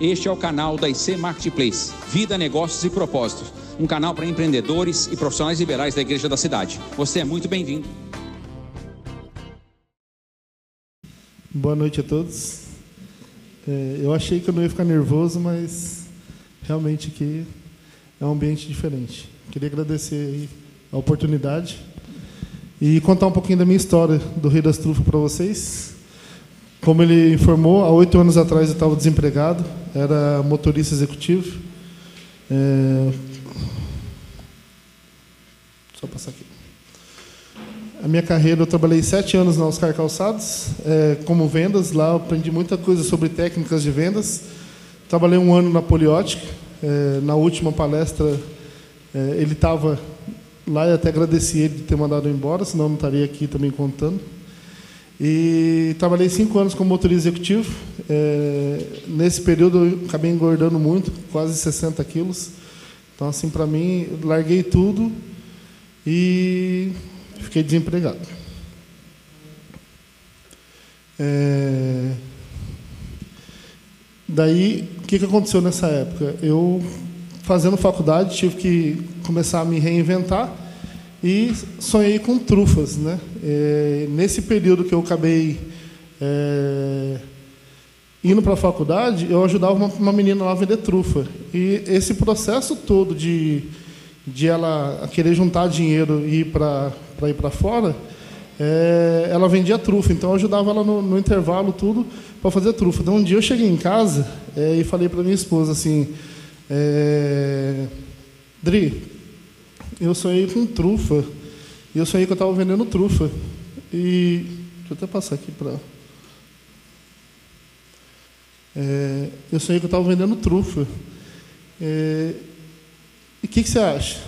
Este é o canal da IC Marketplace, Vida, Negócios e Propósitos, um canal para empreendedores e profissionais liberais da Igreja da Cidade. Você é muito bem-vindo. Boa noite a todos. É, eu achei que eu não ia ficar nervoso, mas realmente aqui é um ambiente diferente. Queria agradecer a oportunidade e contar um pouquinho da minha história do Rei das Trufas para vocês. Como ele informou, há oito anos atrás eu estava desempregado, era motorista executivo. É... Só passar aqui. A minha carreira, eu trabalhei sete anos na Oscar Calçados, é, como vendas. Lá eu aprendi muita coisa sobre técnicas de vendas. Trabalhei um ano na Poliótica. É, na última palestra, é, ele estava lá e até agradeci ele de ter mandado embora, senão não estaria aqui também contando. E trabalhei cinco anos como motorista executivo. É, nesse período eu acabei engordando muito, quase 60 quilos. Então, assim, para mim, larguei tudo e fiquei desempregado. É... Daí, o que, que aconteceu nessa época? Eu, fazendo faculdade, tive que começar a me reinventar e sonhei com trufas. Né? É, nesse período que eu acabei é, indo para a faculdade, eu ajudava uma, uma, menina lá a vender trufa. E esse processo todo de, de ela querer juntar dinheiro e ir para ir para fora, é, ela vendia trufa. Então eu ajudava ela no, no intervalo tudo para fazer trufa. Então um dia eu cheguei em casa é, e falei para minha esposa assim, é, Dri, eu sonhei com trufa. E eu sonhei que eu estava vendendo trufa. E. Deixa eu até passar aqui para. É, eu sonhei que eu estava vendendo trufa. É, e o que, que você acha?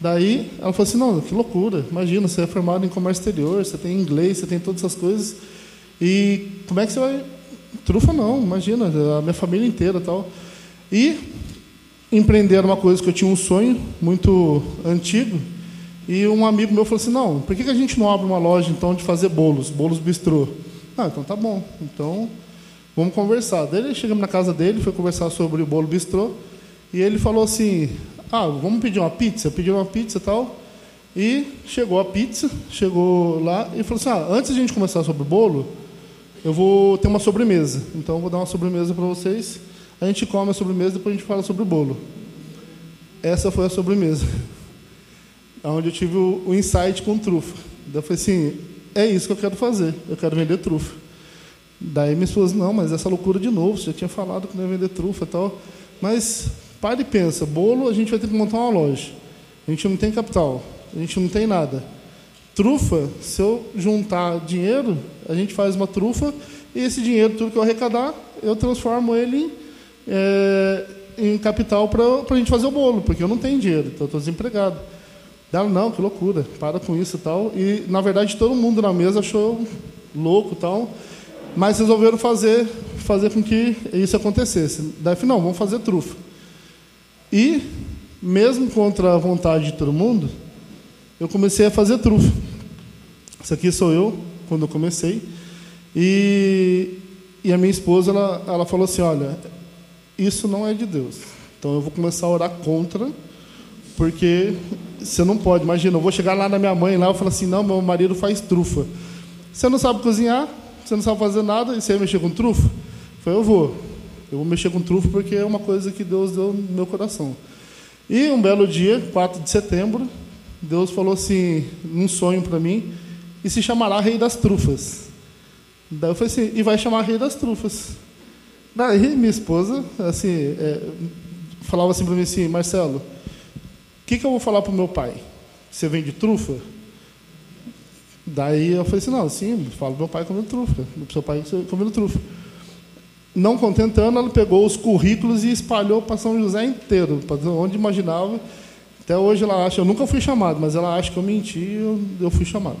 Daí ela falou assim: não, que loucura. Imagina, você é formado em comércio exterior, você tem inglês, você tem todas essas coisas. E como é que você vai. Trufa não, imagina, a minha família inteira tal. E empreender uma coisa que eu tinha um sonho muito antigo. E um amigo meu falou assim: não, por que a gente não abre uma loja então de fazer bolos, bolos bistrô? Ah, então tá bom. Então vamos conversar. Daí chegamos na casa dele, foi conversar sobre o bolo bistrô. E ele falou assim: ah, vamos pedir uma pizza? Pediu uma pizza e tal. E chegou a pizza, chegou lá e falou assim: ah, antes de a gente começar sobre o bolo, eu vou ter uma sobremesa. Então eu vou dar uma sobremesa para vocês. A gente come a sobremesa, depois a gente fala sobre o bolo. Essa foi a sobremesa. Onde eu tive o, o insight com trufa. Daí eu falei assim, é isso que eu quero fazer. Eu quero vender trufa. Daí minha esposa, não, mas essa loucura de novo, você já tinha falado que não ia vender trufa e tal. Mas pare e pensa, bolo a gente vai ter que montar uma loja. A gente não tem capital, a gente não tem nada. Trufa, se eu juntar dinheiro, a gente faz uma trufa e esse dinheiro, tudo que eu arrecadar, eu transformo ele em é, em capital para a gente fazer o bolo, porque eu não tenho dinheiro, então estou desempregado. Ela, não, que loucura, para com isso e tal. E, na verdade, todo mundo na mesa achou louco e tal, mas resolveram fazer, fazer com que isso acontecesse. Daí, não, vamos fazer trufa. E, mesmo contra a vontade de todo mundo, eu comecei a fazer trufa. Isso aqui sou eu, quando eu comecei. E, e a minha esposa, ela, ela falou assim, olha, isso não é de Deus. Então eu vou começar a orar contra, porque você não pode. Imagina, eu vou chegar lá na minha mãe lá e falar assim: não, meu marido faz trufa. Você não sabe cozinhar, você não sabe fazer nada, e você vai mexer com trufa? Eu falei, eu vou. Eu vou mexer com trufa porque é uma coisa que Deus deu no meu coração. E um belo dia, 4 de setembro, Deus falou assim, num sonho para mim, e se chamará Rei das Trufas. Daí eu falei assim, e vai chamar Rei das Trufas. Daí minha esposa, assim, é, falava assim para mim assim, Marcelo, o que, que eu vou falar para o meu pai? Você vende trufa? Daí eu falei assim, não, sim, falo meu pai comendo trufa, seu pai comendo trufa. Não contentando, ela pegou os currículos e espalhou para São José inteiro, para onde imaginava. Até hoje ela acha, eu nunca fui chamado, mas ela acha que eu menti e eu, eu fui chamado.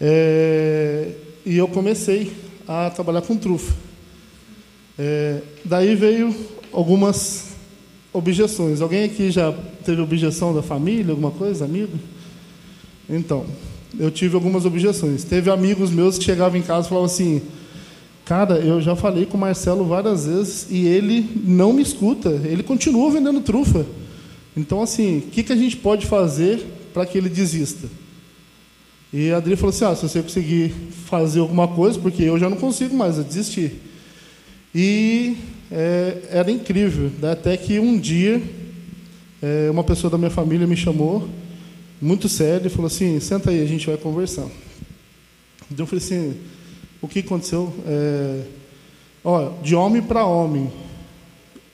É, e eu comecei a trabalhar com trufa. É, daí veio algumas objeções. Alguém aqui já teve objeção da família, alguma coisa, amigo? Então, eu tive algumas objeções. Teve amigos meus que chegavam em casa e falavam assim: Cara, eu já falei com o Marcelo várias vezes e ele não me escuta. Ele continua vendendo trufa. Então, assim, o que, que a gente pode fazer para que ele desista? E a Adri falou assim: ah, se você conseguir fazer alguma coisa, porque eu já não consigo mais, eu desisti. E é, era incrível, né? até que um dia é, uma pessoa da minha família me chamou, muito sério, e falou assim: senta aí, a gente vai conversar. Então eu falei assim: o que aconteceu? É, ó, de homem para homem,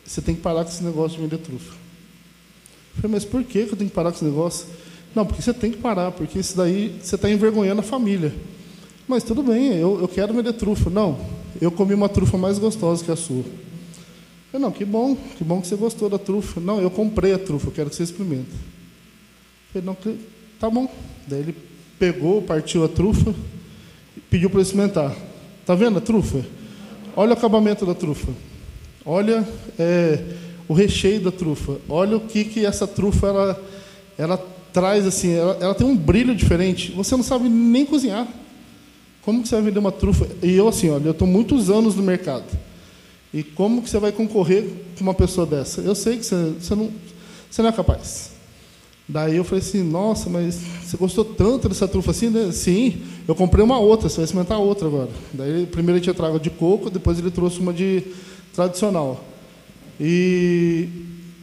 você tem que parar com esse negócio de vender trufa. Eu falei, mas por que eu tenho que parar com esse negócio? Não, porque você tem que parar, porque isso daí você está envergonhando a família. Mas tudo bem, eu, eu quero vender trufa. Não, eu comi uma trufa mais gostosa que a sua. Eu, não, que bom, que bom que você gostou da trufa. Não, eu comprei a trufa, eu quero que você experimente. Falei, não, tá bom. Daí ele pegou, partiu a trufa, pediu para experimentar. Tá vendo a trufa? Olha o acabamento da trufa. Olha é, o recheio da trufa. Olha o que, que essa trufa ela, ela traz assim, ela, ela, tem um brilho diferente. Você não sabe nem cozinhar. Como que você vai vender uma trufa? E eu assim, olha, eu estou muitos anos no mercado. E como que você vai concorrer com uma pessoa dessa? Eu sei que você, você, não, você não é capaz. Daí eu falei assim, nossa, mas você gostou tanto dessa trufa assim? Né? Sim, eu comprei uma outra, você vai experimentar outra agora. Daí primeiro ele tinha trago de coco, depois ele trouxe uma de tradicional. E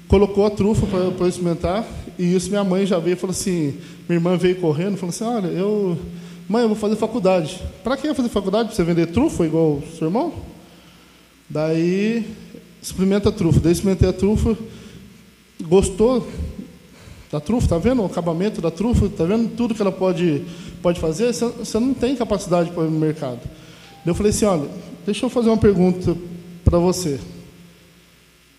colocou a trufa para eu experimentar, e isso minha mãe já veio e falou assim, minha irmã veio correndo, falou assim, olha, eu, mãe, eu vou fazer faculdade. Para que fazer faculdade? Para você vender trufa igual o seu irmão? Daí, experimenta a trufa. Daí experimentei a trufa, gostou da trufa, tá vendo o acabamento da trufa, tá vendo tudo que ela pode, pode fazer? Você, não tem capacidade para ir no mercado. Daí eu falei assim, olha, deixa eu fazer uma pergunta para você.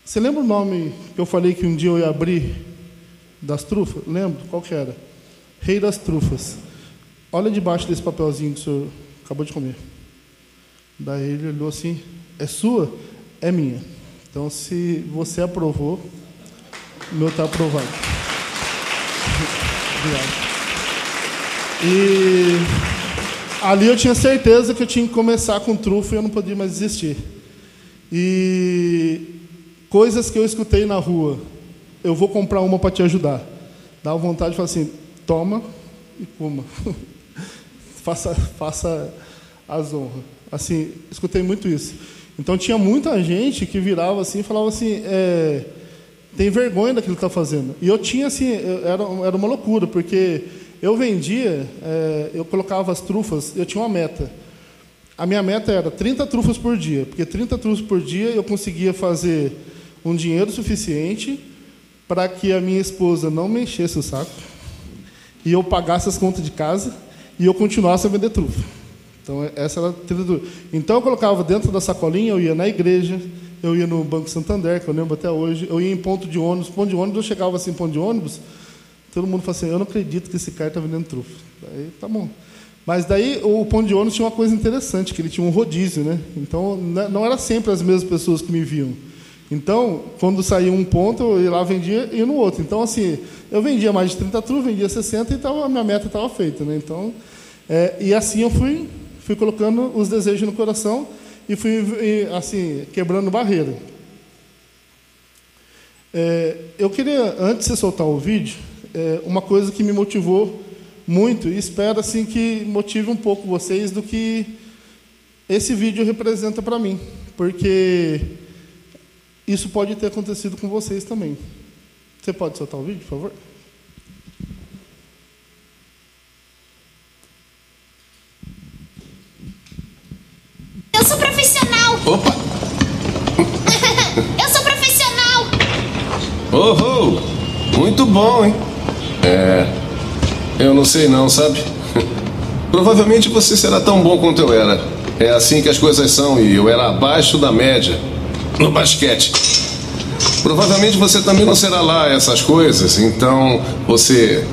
Você lembra o nome que eu falei que um dia eu ia abrir das trufas? Lembro? Qual que era? Rei das trufas. Olha debaixo desse papelzinho que o senhor acabou de comer. Daí ele olhou assim, é sua? É minha. Então, se você aprovou, meu está aprovado. Obrigado. E ali eu tinha certeza que eu tinha que começar com trufa e eu não podia mais desistir. E Coisas que eu escutei na rua. Eu vou comprar uma para te ajudar. Dá vontade de falar assim: toma e coma. faça, faça as honras. Assim, escutei muito isso. Então tinha muita gente que virava assim e falava assim: é, tem vergonha daquilo que está fazendo. E eu tinha assim, era, era uma loucura, porque eu vendia, é, eu colocava as trufas, eu tinha uma meta. A minha meta era 30 trufas por dia, porque 30 trufas por dia eu conseguia fazer um dinheiro suficiente para que a minha esposa não me enchesse o saco e eu pagasse as contas de casa e eu continuasse a vender trufa. Então, essa era a trilha Então, eu colocava dentro da sacolinha, eu ia na igreja, eu ia no Banco Santander, que eu lembro até hoje, eu ia em ponto de ônibus. Ponto de ônibus, eu chegava assim, ponto de ônibus, todo mundo falava assim, eu não acredito que esse cara está vendendo trufa. Aí, tá bom. Mas daí, o ponto de ônibus tinha uma coisa interessante, que ele tinha um rodízio, né? Então, não era sempre as mesmas pessoas que me viam. Então, quando saía um ponto, eu ia lá, vendia e no outro. Então, assim, eu vendia mais de 30 trus, vendia 60 e a minha meta estava feita. Né? Então, é, e assim eu fui, fui colocando os desejos no coração e fui, assim, quebrando barreira. É, eu queria, antes de soltar o vídeo, é, uma coisa que me motivou muito e espero assim que motive um pouco vocês do que esse vídeo representa para mim. Porque isso pode ter acontecido com vocês também. Você pode soltar o vídeo, por favor? Eu sou profissional! Opa! Eu sou profissional! Oh, oh, muito bom, hein? É. Eu não sei não, sabe? Provavelmente você será tão bom quanto eu era. É assim que as coisas são e eu era abaixo da média no basquete. Provavelmente você também não será lá essas coisas, então você.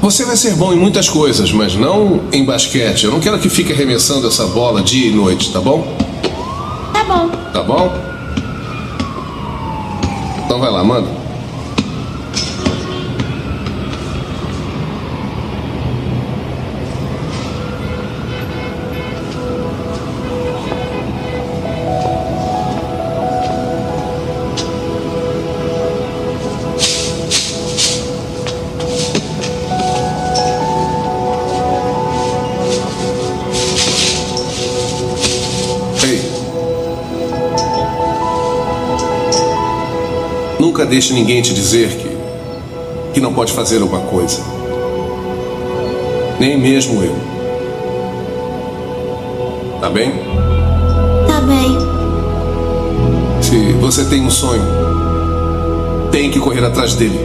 Você vai ser bom em muitas coisas, mas não em basquete. Eu não quero que fique arremessando essa bola dia e noite, tá bom? Tá bom. Tá bom? Então vai lá, manda. Deixe ninguém te dizer que, que não pode fazer alguma coisa. Nem mesmo eu. Tá bem? Tá bem. Se você tem um sonho, tem que correr atrás dele.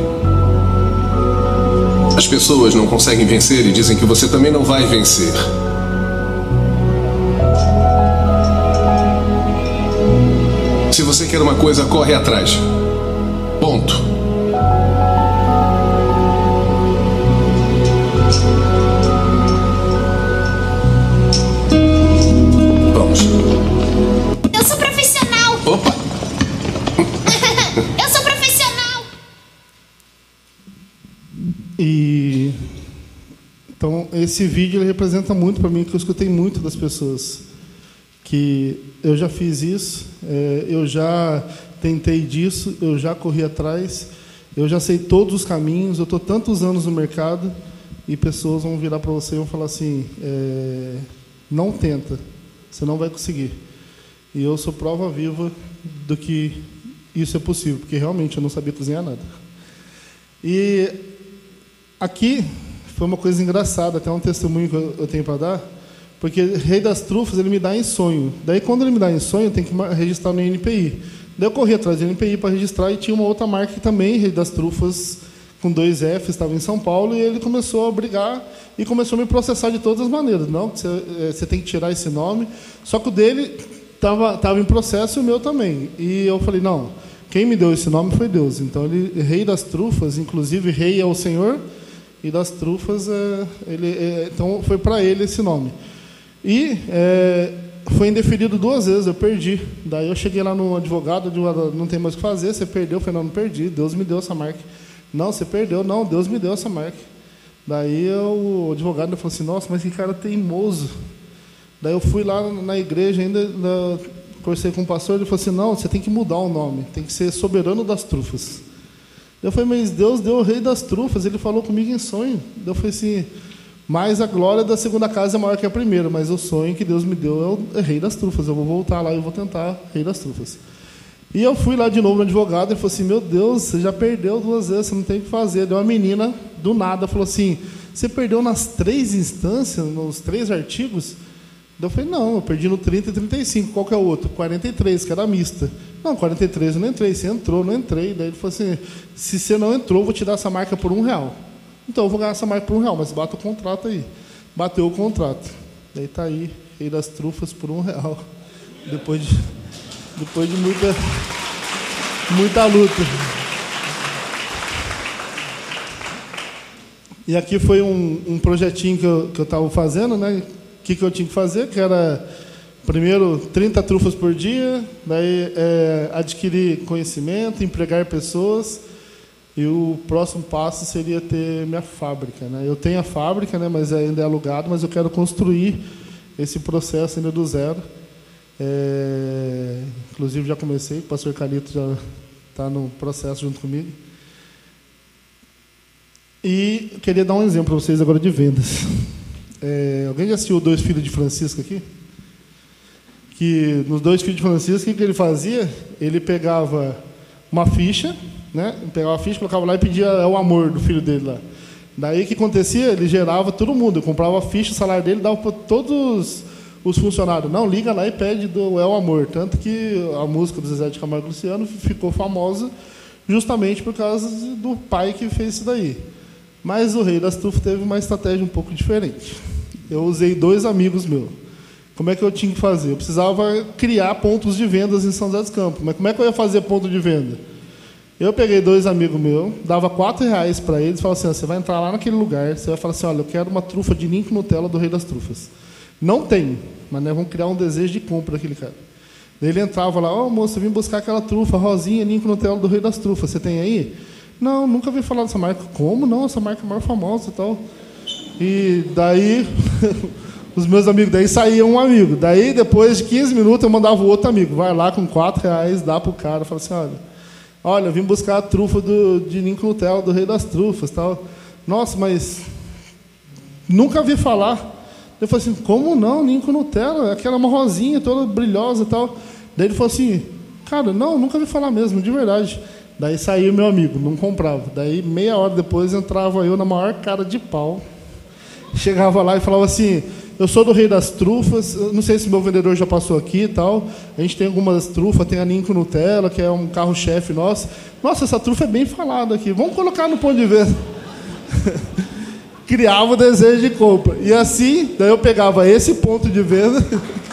As pessoas não conseguem vencer e dizem que você também não vai vencer. Se você quer uma coisa, corre atrás. Eu sou profissional. Opa! Eu sou profissional. E então esse vídeo ele representa muito para mim que eu escutei muito das pessoas que eu já fiz isso, é, eu já tentei disso, eu já corri atrás, eu já sei todos os caminhos, eu estou tantos anos no mercado e pessoas vão virar para você e vão falar assim, é, não tenta, você não vai conseguir. E eu sou prova viva do que isso é possível, porque realmente eu não sabia cozinhar nada. E aqui foi uma coisa engraçada, até um testemunho que eu tenho para dar, porque Rei das Trufas ele me dá em sonho. Daí quando ele me dá em sonho, eu tenho que registrar no NPI. Daí eu corri atrás do NPI para registrar e tinha uma outra marca que também, Rei das Trufas, com dois F, estava em São Paulo, e ele começou a brigar e começou a me processar de todas as maneiras. Não, eh, você tem que tirar esse nome. Só que o dele estava tava em processo e o meu também. E eu falei, não, quem me deu esse nome foi Deus. Então, ele, Rei das Trufas, inclusive, Rei é o Senhor, e das Trufas, é, ele, é, então foi para ele esse nome. E é, foi indeferido duas vezes, eu perdi. Daí eu cheguei lá no advogado, não tem mais o que fazer, você perdeu. Eu falei, não, não perdi, Deus me deu essa marca. Não, você perdeu, não, Deus me deu essa marca. Daí eu, o advogado falou assim, nossa, mas que cara teimoso. Daí eu fui lá na igreja, ainda na, conversei com o pastor, ele falou assim, não, você tem que mudar o nome, tem que ser soberano das trufas. Eu falei, mas Deus deu o rei das trufas, ele falou comigo em sonho. Eu falei assim, mas a glória da segunda casa é maior que a primeira, mas o sonho que Deus me deu é o rei das trufas. Eu vou voltar lá e vou tentar rei das trufas. E eu fui lá de novo no advogado e falou assim: Meu Deus, você já perdeu duas vezes, você não tem o que fazer. Deu uma menina, do nada, falou assim: Você perdeu nas três instâncias, nos três artigos? Eu falei: Não, eu perdi no 30 e 35. Qual que é o outro? 43, que era mista. Não, 43 eu não entrei. Você entrou, não entrei. Daí ele falou assim: Se você não entrou, eu vou te dar essa marca por um real. Então eu vou ganhar essa marca por um real, mas bata o contrato aí. Bateu o contrato. Daí tá aí, rei das trufas por um real. Depois de, depois de muita, muita luta. E aqui foi um, um projetinho que eu estava fazendo, né? O que, que eu tinha que fazer? Que era, primeiro, 30 trufas por dia, daí é, adquirir conhecimento, empregar pessoas, e o próximo passo seria ter minha fábrica. Né? Eu tenho a fábrica, né, mas ainda é alugado, mas eu quero construir esse processo ainda do zero. É, inclusive já comecei, o pastor Calito já está no processo junto comigo. E queria dar um exemplo para vocês agora de vendas. É, alguém já assistiu Dois Filhos de Francisco aqui? Que nos Dois Filhos de Francisco, o que, ele fazia? Ele pegava uma ficha, né? Pegava a ficha, colocava lá e pedia é o amor do filho dele lá. Daí o que acontecia? Ele gerava todo mundo. Comprava a ficha, o salário dele dava para todos os funcionários. Não, liga lá e pede do É o Amor. Tanto que a música do Zezé de Camargo Luciano ficou famosa justamente por causa do pai que fez isso daí. Mas o Rei das Trufas teve uma estratégia um pouco diferente. Eu usei dois amigos meus. Como é que eu tinha que fazer? Eu precisava criar pontos de vendas em São José dos Campos. Mas como é que eu ia fazer ponto de venda? Eu peguei dois amigos meus, dava quatro reais para eles, falava assim: ó, você vai entrar lá naquele lugar, você vai falar assim: olha, eu quero uma trufa de ninho Nutella do Rei das Trufas. Não tem, mas nós vamos criar um desejo de compra daquele cara. Daí ele entrava lá: ó, moço, eu vim buscar aquela trufa rosinha, ninho com Nutella do Rei das Trufas, você tem aí? Não, nunca vi falar dessa marca. Como não? Essa marca é a maior famosa e tal. E daí, os meus amigos, daí saía um amigo. Daí, depois de 15 minutos, eu mandava o outro amigo. Vai lá com 4 reais, dá pro cara. Fala assim, olha, olha, eu vim buscar a trufa do, de ninho com Nutella, do rei das trufas tal. Nossa, mas nunca vi falar. Eu falei assim, como não? Ninho com Nutella, aquela uma rosinha toda brilhosa e tal. Daí ele falou assim, cara, não, nunca vi falar mesmo, de verdade. Daí saía meu amigo, não comprava. Daí meia hora depois entrava eu na maior cara de pau. Chegava lá e falava assim: Eu sou do Rei das Trufas. Não sei se meu vendedor já passou aqui e tal. A gente tem algumas trufas, tem a Ninco Nutella, que é um carro-chefe nosso. Nossa, essa trufa é bem falada aqui. Vamos colocar no ponto de venda. Criava o desejo de compra. E assim, daí eu pegava esse ponto de venda.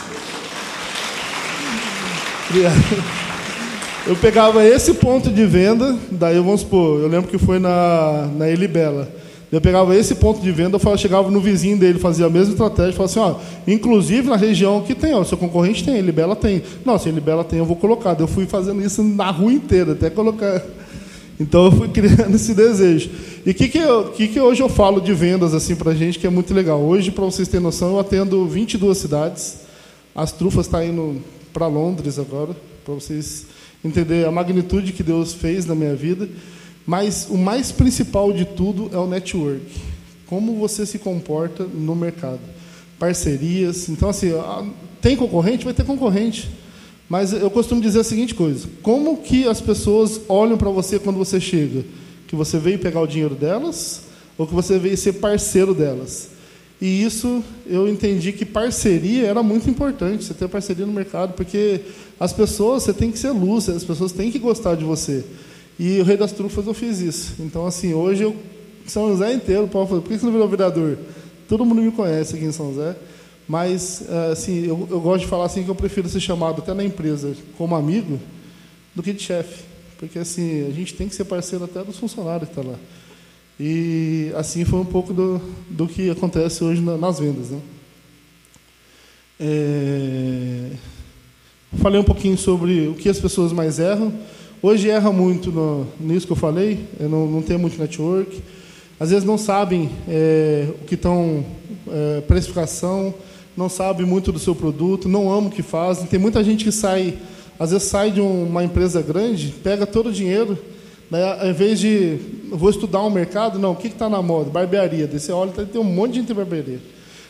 Eu pegava esse ponto de venda, daí vamos supor, eu lembro que foi na, na Elibela. Eu pegava esse ponto de venda, eu chegava no vizinho dele, fazia a mesma estratégia, falava assim, ó, inclusive na região que tem, ó, seu concorrente tem, Elibela tem. Não, se Elibela tem, eu vou colocar. Eu fui fazendo isso na rua inteira, até colocar. Então eu fui criando esse desejo. E o que, que, que, que hoje eu falo de vendas assim para a gente, que é muito legal? Hoje, para vocês terem noção, eu atendo 22 cidades. As trufas estão tá indo para Londres agora, para vocês entender a magnitude que Deus fez na minha vida. Mas o mais principal de tudo é o network. Como você se comporta no mercado. Parcerias. Então, assim, tem concorrente? Vai ter concorrente. Mas eu costumo dizer a seguinte coisa: como que as pessoas olham para você quando você chega? Que você veio pegar o dinheiro delas ou que você veio ser parceiro delas? E isso eu entendi que parceria era muito importante, você ter parceria no mercado, porque as pessoas, você tem que ser luz, as pessoas têm que gostar de você. E o Rei das Trufas eu fiz isso. Então, assim, hoje eu, São José inteiro, Paulo falou, por que você não virou vereador? Todo mundo me conhece aqui em São José. Mas, eh, assim, eu, eu gosto de falar assim que eu prefiro ser chamado até na empresa como amigo do que de chefe. Porque, assim, a gente tem que ser parceiro até dos funcionários que estão tá lá. E assim foi um pouco do, do que acontece hoje na, nas vendas. Né? É, falei um pouquinho sobre o que as pessoas mais erram. Hoje erra muito no, nisso que eu falei, eu não, não tem muito network. Às vezes não sabem é, o que estão, é, precificação, não sabem muito do seu produto, não amam o que fazem. Tem muita gente que sai, às vezes sai de uma empresa grande, pega todo o dinheiro, Daí, ao invés de vou estudar um mercado, não, o que está na moda? Barbearia. Daí você olha, tem um monte de gente em barbearia.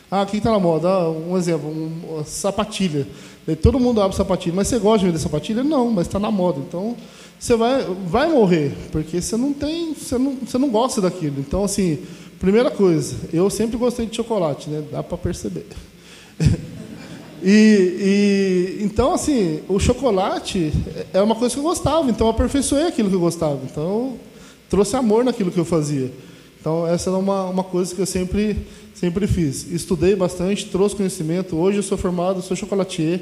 Ah, o que está na moda? Ah, um exemplo, um, sapatilha. Daí todo mundo abre sapatilha. Mas você gosta de vender sapatilha? Não, mas está na moda. Então, você vai, vai morrer, porque você não tem, você não, você não gosta daquilo. Então, assim, primeira coisa, eu sempre gostei de chocolate, né? Dá para perceber. E, e, então, assim, o chocolate é uma coisa que eu gostava, então eu aperfeiçoei aquilo que eu gostava. Então, eu trouxe amor naquilo que eu fazia. Então, essa é uma, uma coisa que eu sempre, sempre fiz. Estudei bastante, trouxe conhecimento. Hoje eu sou formado, sou chocolatier.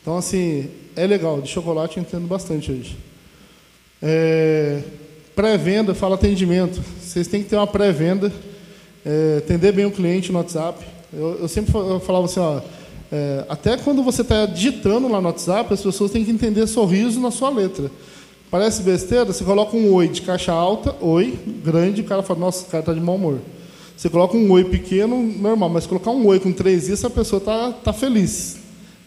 Então, assim, é legal. De chocolate eu entendo bastante hoje. É, pré-venda, fala atendimento. Vocês têm que ter uma pré-venda, é, atender bem o cliente no WhatsApp. Eu, eu sempre falava assim, ó é, até quando você está digitando lá no WhatsApp, as pessoas têm que entender sorriso na sua letra. Parece besteira, você coloca um oi de caixa alta, oi, grande, o cara fala, nossa, o cara está de mau humor. Você coloca um oi pequeno, normal, mas colocar um oi com três isso, a pessoa está tá feliz.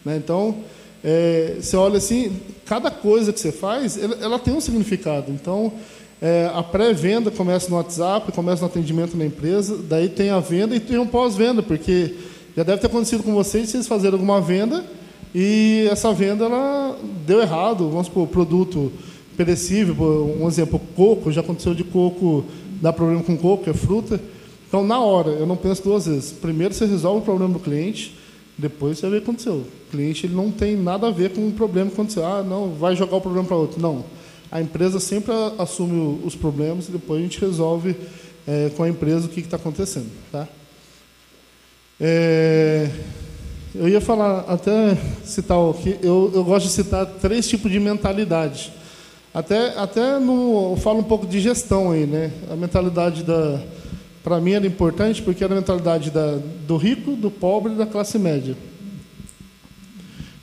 Né? Então, é, você olha assim, cada coisa que você faz, ela, ela tem um significado. Então, é, a pré-venda começa no WhatsApp, começa no atendimento na empresa, daí tem a venda e tem um pós-venda, porque já deve ter acontecido com vocês, vocês fazerem alguma venda e essa venda ela deu errado. Vamos supor, produto perecível, um exemplo, coco, já aconteceu de coco, dá problema com coco, é fruta. Então, na hora, eu não penso duas vezes. Primeiro você resolve o problema do cliente, depois você vê o que aconteceu. O cliente ele não tem nada a ver com o problema que aconteceu. Ah, não, vai jogar o problema para outro. Não. A empresa sempre assume os problemas e depois a gente resolve é, com a empresa o que está acontecendo. Tá? É, eu ia falar, até citar aqui, eu, eu gosto de citar três tipos de mentalidade. Até, até no, eu falo um pouco de gestão aí, né? A mentalidade da. Para mim era importante porque era a mentalidade da, do rico, do pobre e da classe média.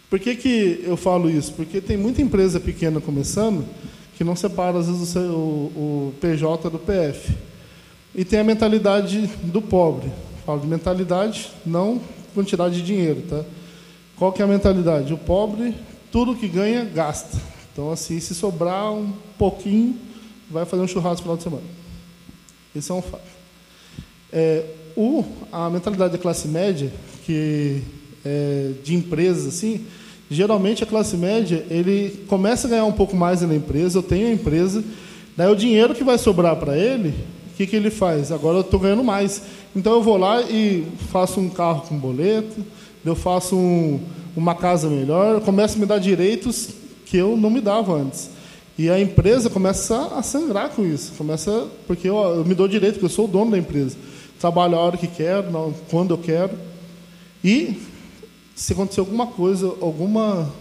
Por que, que eu falo isso? Porque tem muita empresa pequena começando que não separa, às vezes, o, o PJ do PF. E tem a mentalidade do pobre. Falo de mentalidade, não quantidade de dinheiro, tá? Qual que é a mentalidade? O pobre, tudo que ganha, gasta. Então, assim, se sobrar um pouquinho, vai fazer um churrasco no final de semana. Esse é um fato. É, o, a mentalidade da classe média, que é de empresas, assim, geralmente a classe média, ele começa a ganhar um pouco mais na empresa, eu tenho a empresa, Daí o dinheiro que vai sobrar para ele, o que, que ele faz? Agora eu estou ganhando mais. Então eu vou lá e faço um carro com boleto, eu faço um, uma casa melhor, começo a me dar direitos que eu não me dava antes. E a empresa começa a sangrar com isso. Começa porque eu, eu me dou direito, porque eu sou o dono da empresa. Trabalho a hora que quero, quando eu quero. E se acontecer alguma coisa, alguma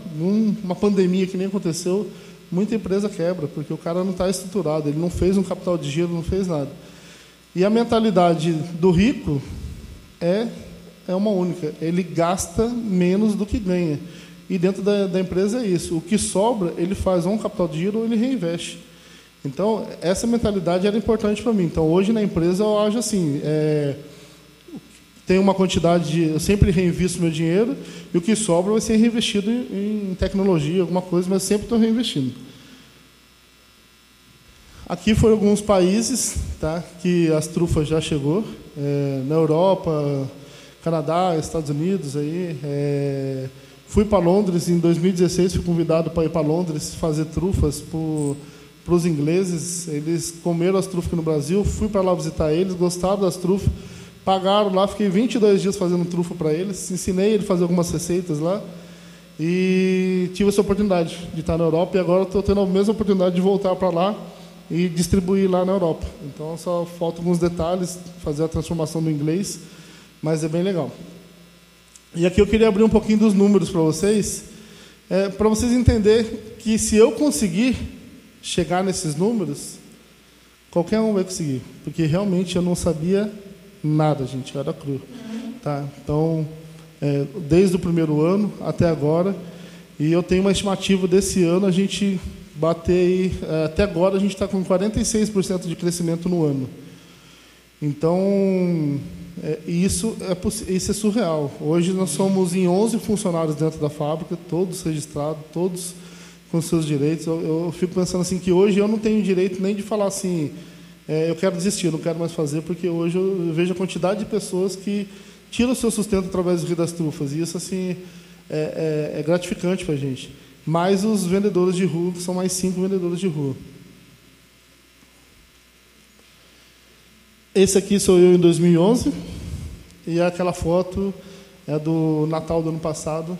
uma pandemia que nem aconteceu, muita empresa quebra, porque o cara não está estruturado, ele não fez um capital de giro, não fez nada. E a mentalidade do rico é é uma única. Ele gasta menos do que ganha. E dentro da, da empresa é isso. O que sobra, ele faz um capital de giro ou ele reinveste. Então, essa mentalidade era importante para mim. Então, hoje na empresa eu acho assim, é, tem uma quantidade de, eu sempre reinvisto meu dinheiro e o que sobra vai ser reinvestido em, em tecnologia, alguma coisa, mas sempre estou reinvestindo. Aqui foram alguns países, tá, que as trufas já chegou, é, na Europa, Canadá, Estados Unidos aí. É, Fui para Londres em 2016, fui convidado para ir para Londres fazer trufas para os ingleses. Eles comeram as trufas no Brasil, fui para lá visitar eles, gostaram das trufas, pagaram lá, fiquei 22 dias fazendo trufa para eles, ensinei eles a fazer algumas receitas lá e tive essa oportunidade de estar na Europa e agora estou tendo a mesma oportunidade de voltar para lá e distribuir lá na Europa. Então só faltam alguns detalhes, fazer a transformação do inglês, mas é bem legal. E aqui eu queria abrir um pouquinho dos números para vocês, é, para vocês entenderem que se eu conseguir chegar nesses números, qualquer um vai conseguir, porque realmente eu não sabia nada, gente, eu era cru. Tá? Então, é, desde o primeiro ano até agora, e eu tenho uma estimativa desse ano a gente bater aí, é, até agora a gente está com 46% de crescimento no ano. Então, é, isso, é, isso é surreal. Hoje nós somos em 11 funcionários dentro da fábrica, todos registrados, todos com seus direitos. Eu, eu fico pensando assim que hoje eu não tenho direito nem de falar assim, é, eu quero desistir, não quero mais fazer, porque hoje eu vejo a quantidade de pessoas que tiram o seu sustento através do Rio das Trufas. E isso assim é, é, é gratificante para a gente. Mais os vendedores de rua, que são mais cinco vendedores de rua. Esse aqui sou eu em 2011 e aquela foto é do Natal do ano passado.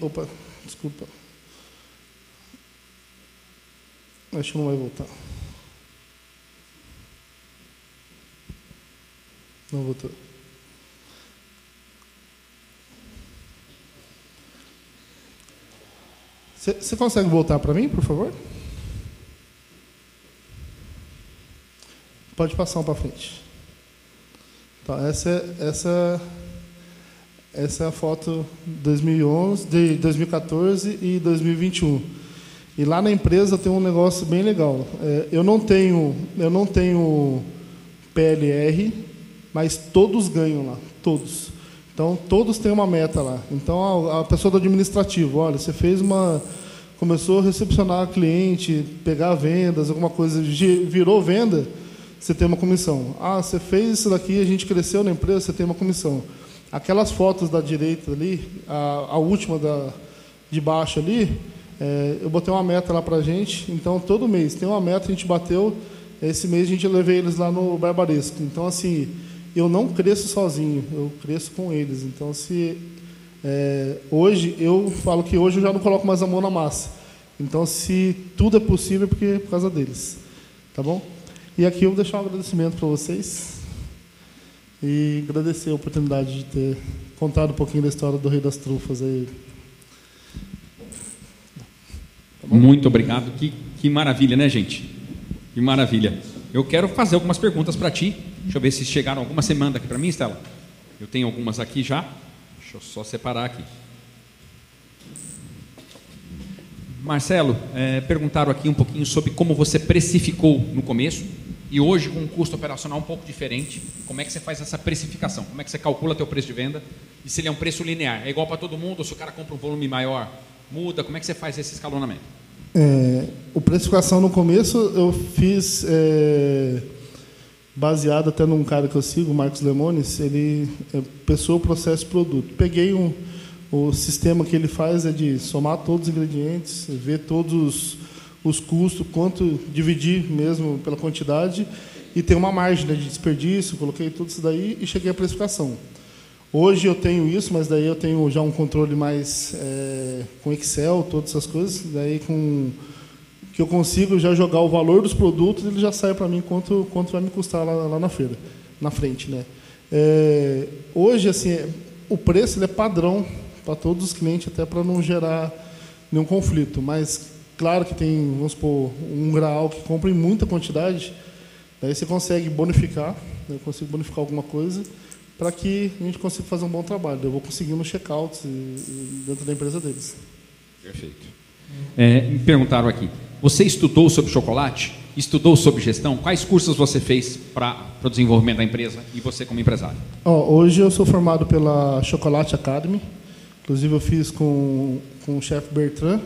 Opa, desculpa. Acho que não vai voltar. Não voltou. Você consegue voltar para mim, por favor? Pode passar um para frente. Então, essa, essa, essa é a foto 2011, de 2014 e 2021. E lá na empresa tem um negócio bem legal. É, eu não tenho, eu não tenho PLR, mas todos ganham lá, todos. Então todos têm uma meta lá. Então a, a pessoa do administrativo, olha, você fez uma, começou a recepcionar cliente, pegar vendas, alguma coisa, virou venda você tem uma comissão. Ah, você fez isso daqui, a gente cresceu na empresa, você tem uma comissão. Aquelas fotos da direita ali, a, a última da, de baixo ali, é, eu botei uma meta lá para gente. Então, todo mês tem uma meta, a gente bateu. Esse mês a gente levei eles lá no Barbaresco. Então, assim, eu não cresço sozinho, eu cresço com eles. Então, se é, hoje, eu falo que hoje eu já não coloco mais a mão na massa. Então, se tudo é possível, é porque é por causa deles. Tá bom? E aqui eu vou deixar um agradecimento para vocês e agradecer a oportunidade de ter contado um pouquinho da história do Rei das Trufas aí. Tá Muito obrigado. Que, que maravilha, né, gente? Que maravilha. Eu quero fazer algumas perguntas para ti. Deixa eu ver se chegaram alguma semana aqui para mim, Estela. Eu tenho algumas aqui já. Deixa eu só separar aqui. Marcelo, é, perguntaram aqui um pouquinho sobre como você precificou no começo e hoje com um custo operacional um pouco diferente. Como é que você faz essa precificação? Como é que você calcula teu preço de venda? E se ele é um preço linear? É igual para todo mundo? Ou se o cara compra um volume maior, muda? Como é que você faz esse escalonamento? É, o precificação no começo eu fiz é, baseado até num cara que eu sigo, o Marcos Lemones, ele é, pessoa, processo, produto. Peguei um o sistema que ele faz é de somar todos os ingredientes, ver todos os custos, quanto dividir mesmo pela quantidade e ter uma margem né, de desperdício, coloquei tudo isso daí e cheguei à precificação. Hoje eu tenho isso, mas daí eu tenho já um controle mais é, com Excel, todas essas coisas, daí com que eu consigo já jogar o valor dos produtos, ele já sai para mim quanto quanto vai me custar lá, lá na feira, na frente, né? É, hoje assim, o preço é padrão para todos os clientes, até para não gerar nenhum conflito, mas claro que tem, vamos supor, um grau que compra em muita quantidade, daí você consegue bonificar, né? eu consigo bonificar alguma coisa para que a gente consiga fazer um bom trabalho. Eu vou conseguindo checkouts dentro da empresa deles. Perfeito. É, me perguntaram aqui, você estudou sobre chocolate? Estudou sobre gestão? Quais cursos você fez para o desenvolvimento da empresa e você como empresário? Oh, hoje eu sou formado pela Chocolate Academy. Inclusive eu fiz com, com o chefe Bertrand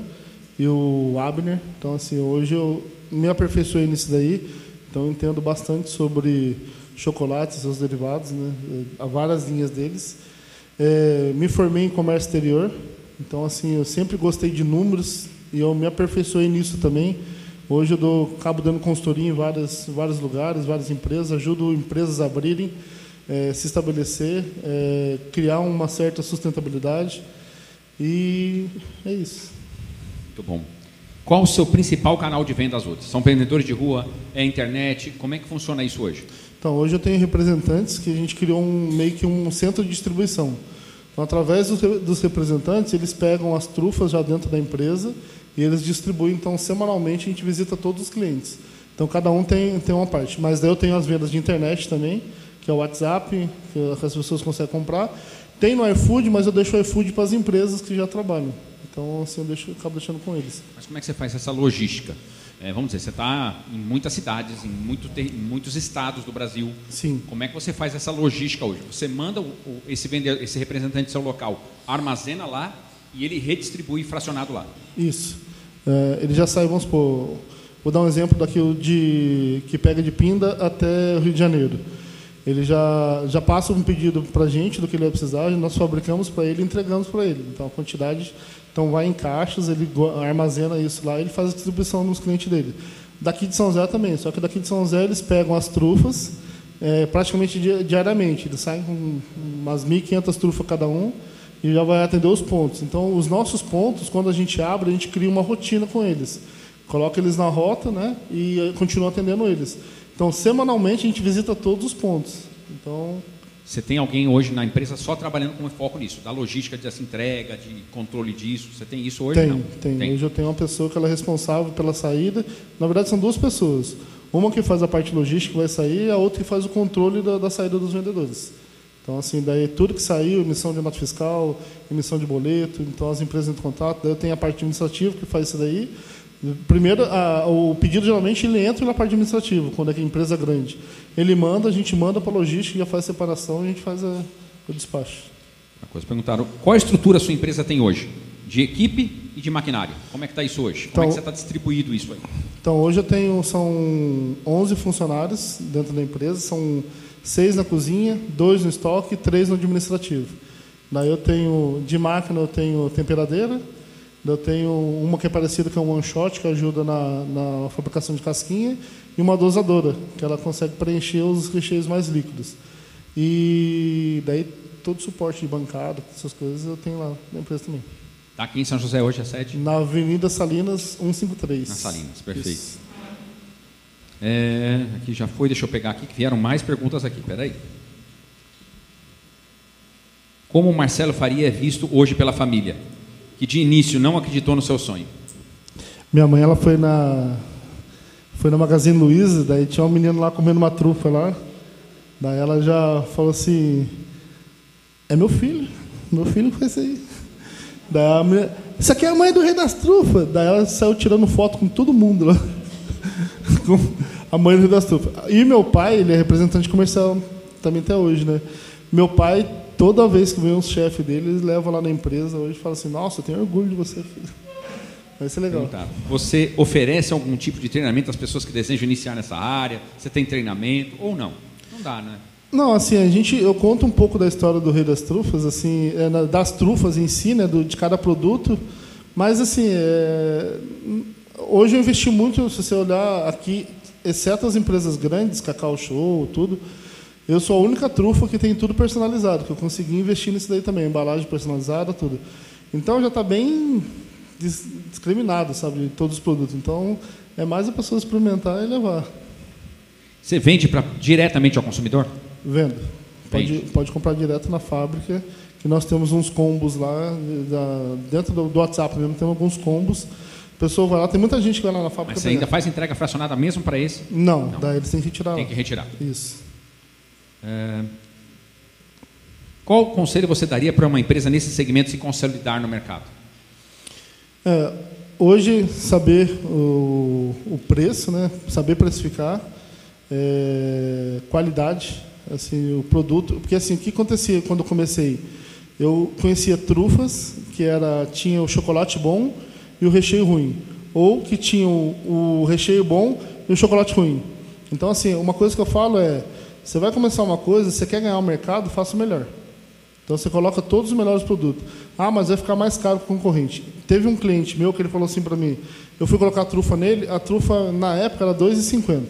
e o Abner. Então assim, hoje eu me aperfeiçoei nisso daí. Então entendo bastante sobre chocolate e seus derivados, né? Há várias linhas deles. É, me formei em comércio exterior. Então assim, eu sempre gostei de números, e eu me aperfeiçoei nisso também. Hoje eu dou, acabo dando consultoria em vários, vários lugares, várias empresas, ajudo empresas a abrirem, é, se estabelecer, é, criar uma certa sustentabilidade. E é isso. Muito bom. Qual o seu principal canal de vendas hoje? São vendedores de rua? É internet? Como é que funciona isso hoje? Então, hoje eu tenho representantes que a gente criou um, meio que um centro de distribuição. Então, através dos representantes, eles pegam as trufas já dentro da empresa e eles distribuem. Então, semanalmente, a gente visita todos os clientes. Então, cada um tem, tem uma parte. Mas daí eu tenho as vendas de internet também, que é o WhatsApp, que as pessoas conseguem comprar. Tem no iFood, mas eu deixo o iFood para as empresas que já trabalham. Então, assim, eu, deixo, eu acabo deixando com eles. Mas como é que você faz essa logística? É, vamos dizer, você está em muitas cidades, em, muito em, muitos estados do Brasil. Sim. Como é que você faz essa logística hoje? Você manda o, o, esse, vender, esse representante do seu local, armazena lá e ele redistribui fracionado lá. Isso. É, ele já sai, vamos supor, vou dar um exemplo daqui de que pega de Pinda até Rio de Janeiro. Ele já, já passa um pedido para a gente do que ele vai precisar, nós fabricamos para ele e entregamos para ele. Então a quantidade então vai em caixas, ele armazena isso lá, ele faz a distribuição nos clientes dele. Daqui de São José também, só que daqui de São José eles pegam as trufas é, praticamente diariamente. Eles saem com umas 1.500 trufas cada um e já vai atender os pontos. Então, os nossos pontos, quando a gente abre, a gente cria uma rotina com eles. Coloca eles na rota né, e continua atendendo eles. Então, semanalmente, a gente visita todos os pontos. Então, você tem alguém hoje na empresa só trabalhando com foco nisso, da logística dessa entrega, de controle disso? Você tem isso hoje? Tem, não? tem. tem. Hoje eu tenho uma pessoa que ela é responsável pela saída. Na verdade, são duas pessoas. Uma que faz a parte logística vai sair, e a outra que faz o controle da, da saída dos vendedores. Então, assim, daí tudo que saiu, emissão de nota fiscal, emissão de boleto, então as empresas entram em contato, daí eu tenho a parte administrativa que faz isso daí. Primeiro, a, o pedido geralmente ele entra na parte administrativa, quando é que a empresa é grande. Ele manda, a gente manda para a logística, já faz a separação e a gente faz a, o despacho. Uma coisa, perguntaram, qual estrutura a sua empresa tem hoje? De equipe e de maquinário. Como é que está isso hoje? Como então, é que você está distribuído isso aí? Então, hoje eu tenho, são 11 funcionários dentro da empresa, são seis na cozinha, dois no estoque e três no administrativo. Daí eu tenho, de máquina eu tenho temperadeira, eu tenho uma que é parecida com é um one shot, que ajuda na, na fabricação de casquinha, e uma dosadora, que ela consegue preencher os recheios mais líquidos. E daí todo o suporte de bancada, essas coisas eu tenho lá na empresa também. Está aqui em São José hoje a sede? Na Avenida Salinas 153. Na Salinas, perfeito. É, aqui já foi, deixa eu pegar aqui, que vieram mais perguntas aqui, peraí. Como Marcelo Faria é visto hoje pela família? que de início não acreditou no seu sonho? Minha mãe ela foi na foi na Magazine Luiza, daí tinha um menino lá comendo uma trufa lá. Daí ela já falou assim: "É meu filho, meu filho foi isso aí". Daí a menina, isso aqui é a mãe do rei das trufas. Daí ela saiu tirando foto com todo mundo lá. com a mãe do rei das trufas. E meu pai, ele é representante comercial também até hoje, né? Meu pai toda vez que vem um chefe dele, eles levam lá na empresa hoje e falam assim, nossa, eu tenho orgulho de você, filho. Vai ser legal. Tá. Você oferece algum tipo de treinamento às pessoas que desejam iniciar nessa área? Você tem treinamento ou não? Não dá, né? Não, assim, a gente, eu conto um pouco da história do Rei das Trufas, assim, é, das trufas em si, né, do, de cada produto, mas assim, é, hoje eu investi muito, se você olhar aqui, exceto as empresas grandes, Cacau Show, tudo, eu sou a única trufa que tem tudo personalizado, que eu consegui investir nisso daí também, embalagem personalizada, tudo. Então já está bem dis- discriminado, sabe, todos os produtos. Então é mais a pessoa experimentar e levar. Você vende pra, diretamente ao consumidor? Vendo. Pode, Vende. pode comprar direto na fábrica, que nós temos uns combos lá, da- dentro do, do WhatsApp mesmo, tem alguns combos. A pessoa vai lá, tem muita gente que vai lá na fábrica. Mas você ainda faz entrega fracionada mesmo para esse? Não, Não. daí eles têm que retirar Tem que retirar. Isso. É, Qual conselho você daria para uma empresa nesse segmento se consolidar no mercado? É, hoje, saber o, o preço, né? saber precificar, é, qualidade, assim, o produto. Porque assim, o que acontecia quando eu comecei? Eu conhecia trufas, que era, tinha o chocolate bom e o recheio ruim. Ou que tinha o, recheio bom e o chocolate ruim. Então, assim, uma coisa que eu falo é, você vai começar uma coisa, você quer ganhar o mercado, faça o melhor. Então você coloca todos os melhores produtos. Ah, mas vai ficar mais caro que o concorrente. Teve um cliente meu que ele falou assim para mim, eu fui colocar a trufa nele, a trufa na época era R$ 2,50.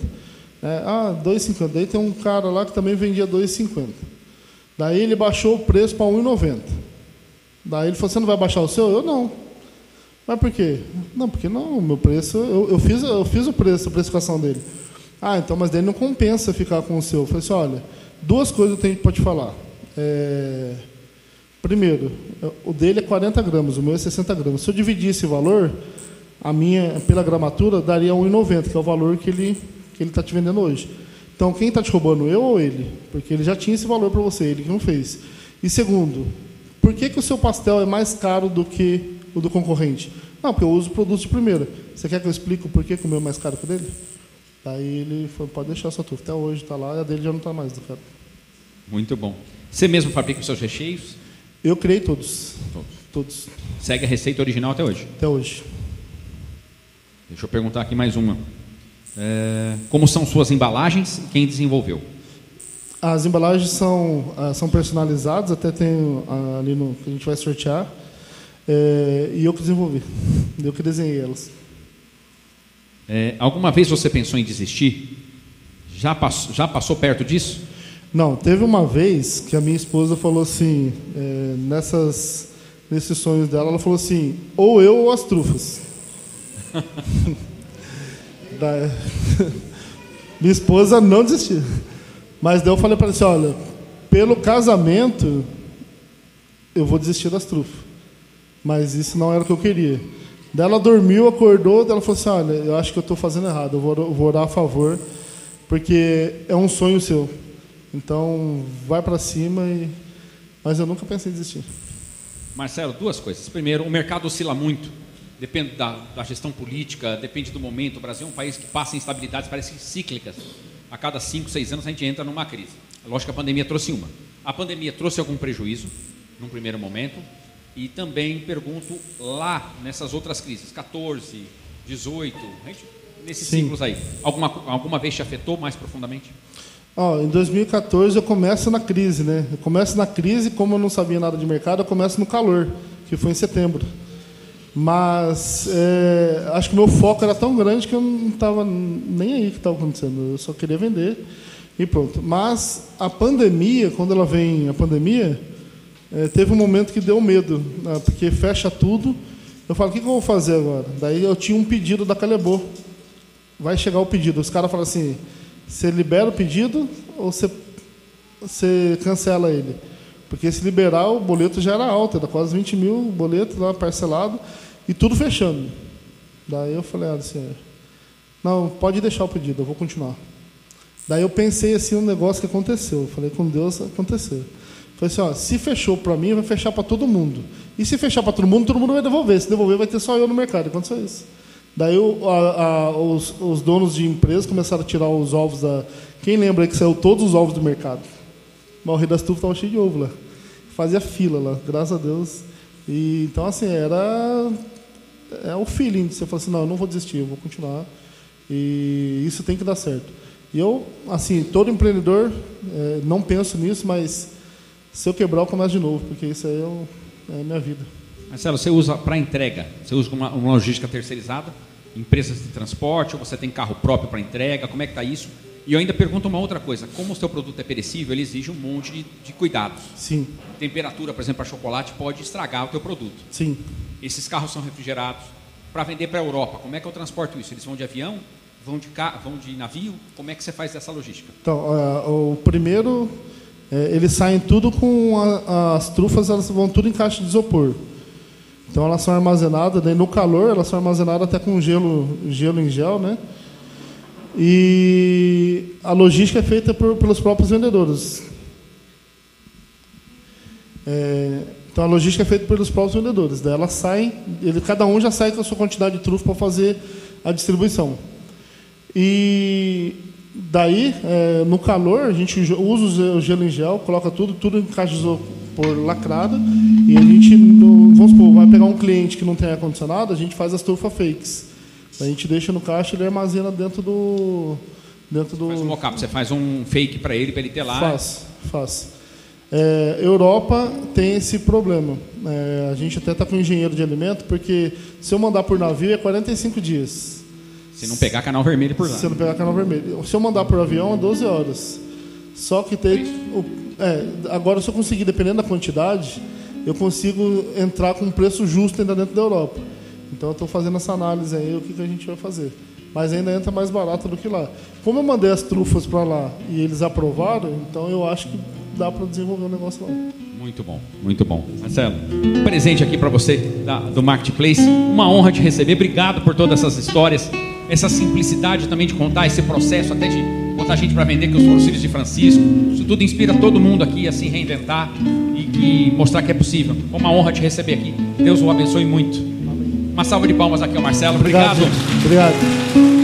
É, ah, R$ 2,50. Daí tem um cara lá que também vendia R$ 2,50. Daí ele baixou o preço para R$ 1,90. Daí ele falou, você não vai baixar o seu? Eu não. Mas por quê? Não, porque não, meu preço, eu, eu, fiz, eu fiz o preço, a precificação dele. Ah, então, mas daí não compensa ficar com o seu. Eu falei assim, olha, duas coisas eu tenho para te falar. É, primeiro, o dele é 40 gramas, o meu é 60 gramas. Se eu dividir esse valor, a minha, pela gramatura, daria 1,90, que é o valor que ele que ele está te vendendo hoje. Então, quem está te roubando, eu ou ele? Porque ele já tinha esse valor para você, ele que não fez. E segundo, por que, que o seu pastel é mais caro do que o do concorrente? Não, porque eu uso produtos de primeira. Você quer que eu explique o porquê que o meu é mais caro que o dele? Aí ele falou, pode deixar sua trufa. Até hoje está lá e a dele já não está mais do cara. Muito bom. Você mesmo fabrica os seus recheios? Eu criei todos. Todos. Todos. Segue a receita original até hoje. Até hoje. Deixa eu perguntar aqui mais uma. É, como são suas embalagens e quem desenvolveu? As embalagens são, ah, são personalizadas, até tem ah, ali no que a gente vai sortear. É, e eu que desenvolvi. Eu que desenhei elas. É, alguma vez você pensou em desistir? Já, pass já passou perto disso? Não, teve uma vez que a minha esposa falou assim, é, nessas, nesses sonhos dela, ela falou assim, ou eu ou as trufas. Da- minha esposa não desistiu. Mas daí eu falei para ela assim, olha, pelo casamento, eu vou desistir das trufas. Mas isso não era o que eu queria. Daí ela dormiu, acordou, daí ela falou assim, olha, eu acho que eu estou fazendo errado, eu vou, eu vou orar a favor, porque é um sonho seu. Então, vai para cima e... Mas eu nunca pensei em desistir. Marcelo, duas coisas. Primeiro, o mercado oscila muito. Depende da, da gestão política, depende do momento. O Brasil é um país que passa instabilidades, parece cíclicas. A cada cinco, seis anos a gente entra numa crise. Lógico que a pandemia trouxe uma. A pandemia trouxe algum prejuízo, num primeiro momento. E também pergunto lá nessas outras crises, 14, 18, a gente- nesses Sim. ciclos aí, alguma, alguma vez te afetou mais profundamente? Ó, em 2014 eu começo na crise, né? Eu começo na crise, como eu não sabia nada de mercado, eu começo no calor, que foi em setembro. Mas é, acho que o meu foco era tão grande que eu não estava nem aí o que estava acontecendo. Eu só queria vender e pronto. Mas a pandemia, quando ela vem, a pandemia, é, teve um momento que deu medo, né? porque fecha tudo. Eu falo, o que, que eu vou fazer agora? Daí eu tinha um pedido da Calebô. Vai chegar o pedido. Os caras falam assim, você libera o pedido ou você, você cancela ele? Porque se liberar, o boleto já era alto, era quase 20 mil boleto lá parcelado e tudo fechando. Daí eu falei assim, não, pode deixar o pedido, eu vou continuar. Daí eu pensei assim um negócio que aconteceu. Eu falei com Deus, aconteceu. Falei assim, ó, se fechou para mim, vai fechar para todo mundo. E se fechar para todo mundo, todo mundo vai devolver. Se devolver, vai ter só eu no mercado. Aconteceu isso. Daí a- a- os, os donos de empresas começaram a tirar os ovos da. Quem lembra que saiu todos os ovos do mercado? Mas o Rei das Tufas estava cheio de ovo lá. Fazia fila lá, graças a Deus. E, então, assim, era. É o feeling de você falar assim: não, eu não vou desistir, eu vou continuar. E isso tem que dar certo. E eu, assim, todo empreendedor, é, não penso nisso, mas se eu quebrar, eu começo de novo, porque isso aí é, o- é a minha vida. Marcelo, você usa para entrega, você usa uma, uma logística terceirizada empresas de transporte ou você tem carro próprio para entrega? Como é que está isso? E eu ainda pergunto uma outra coisa: como o seu produto é perecível, ele exige um monte de, de cuidados. Sim, Temperatura, por exemplo, para chocolate pode estragar o teu produto. sim. Esses carros são refrigerados para vender para a Europa. Como é que eu transporto isso? Eles vão de avião? Vão de, vão de navio? Como é que você faz essa logística? Então, ah, o primeiro, é, eles saem tudo com a- as trufas, elas vão tudo em caixa de isopor. Então elas são armazenadas, daí no calor elas são armazenadas até com gelo, gelo em gel, né? E a logística é feita por- pelos próprios vendedores. É, então a logística é feita pelos próprios vendedores. Daí elas saem, ele, cada um já sai com a sua quantidade de trufa para fazer a distribuição. E daí, é, no calor, a gente usa o gelo em gel, coloca tudo, tudo em caixa de isopor lacrada, e a gente, no- vamos supor, vai pegar um cliente que não tem ar-condicionado, a gente faz as trufas fakes. A gente deixa no caixa e ele armazena dentro do... Dentro do Faz um mock-up, você faz um fake para ele, para ele ter lá. Faz, faz. É, Europa tem esse problema. É, a gente até está com engenheiro de alimento, porque se eu mandar por navio é 45 dias. Se não pegar canal vermelho por lá. Se eu não pegar canal vermelho. Se eu mandar por avião é 12 horas. Só que tem. o- é, agora, se eu conseguir, dependendo da quantidade, eu consigo entrar com um preço justo ainda dentro da Europa. Então, eu estou fazendo essa análise aí, o que, que a gente vai fazer. Mas ainda entra mais barato do que lá. Como eu mandei as trufas para lá e eles aprovaram, então eu acho que dá para desenvolver um negócio lá. Muito bom, muito bom. Marcelo, um presente aqui para você da- do Marketplace. Uma honra te receber. Obrigado por todas essas histórias, essa simplicidade também de contar esse processo, até de botar gente para vender, que os foram os filhos de Francisco. Isso tudo inspira todo mundo aqui a se reinventar e, e mostrar que é possível. É uma honra te receber aqui. Deus o abençoe muito. Uma salva de palmas aqui ao Marcelo. Obrigado. Obrigado.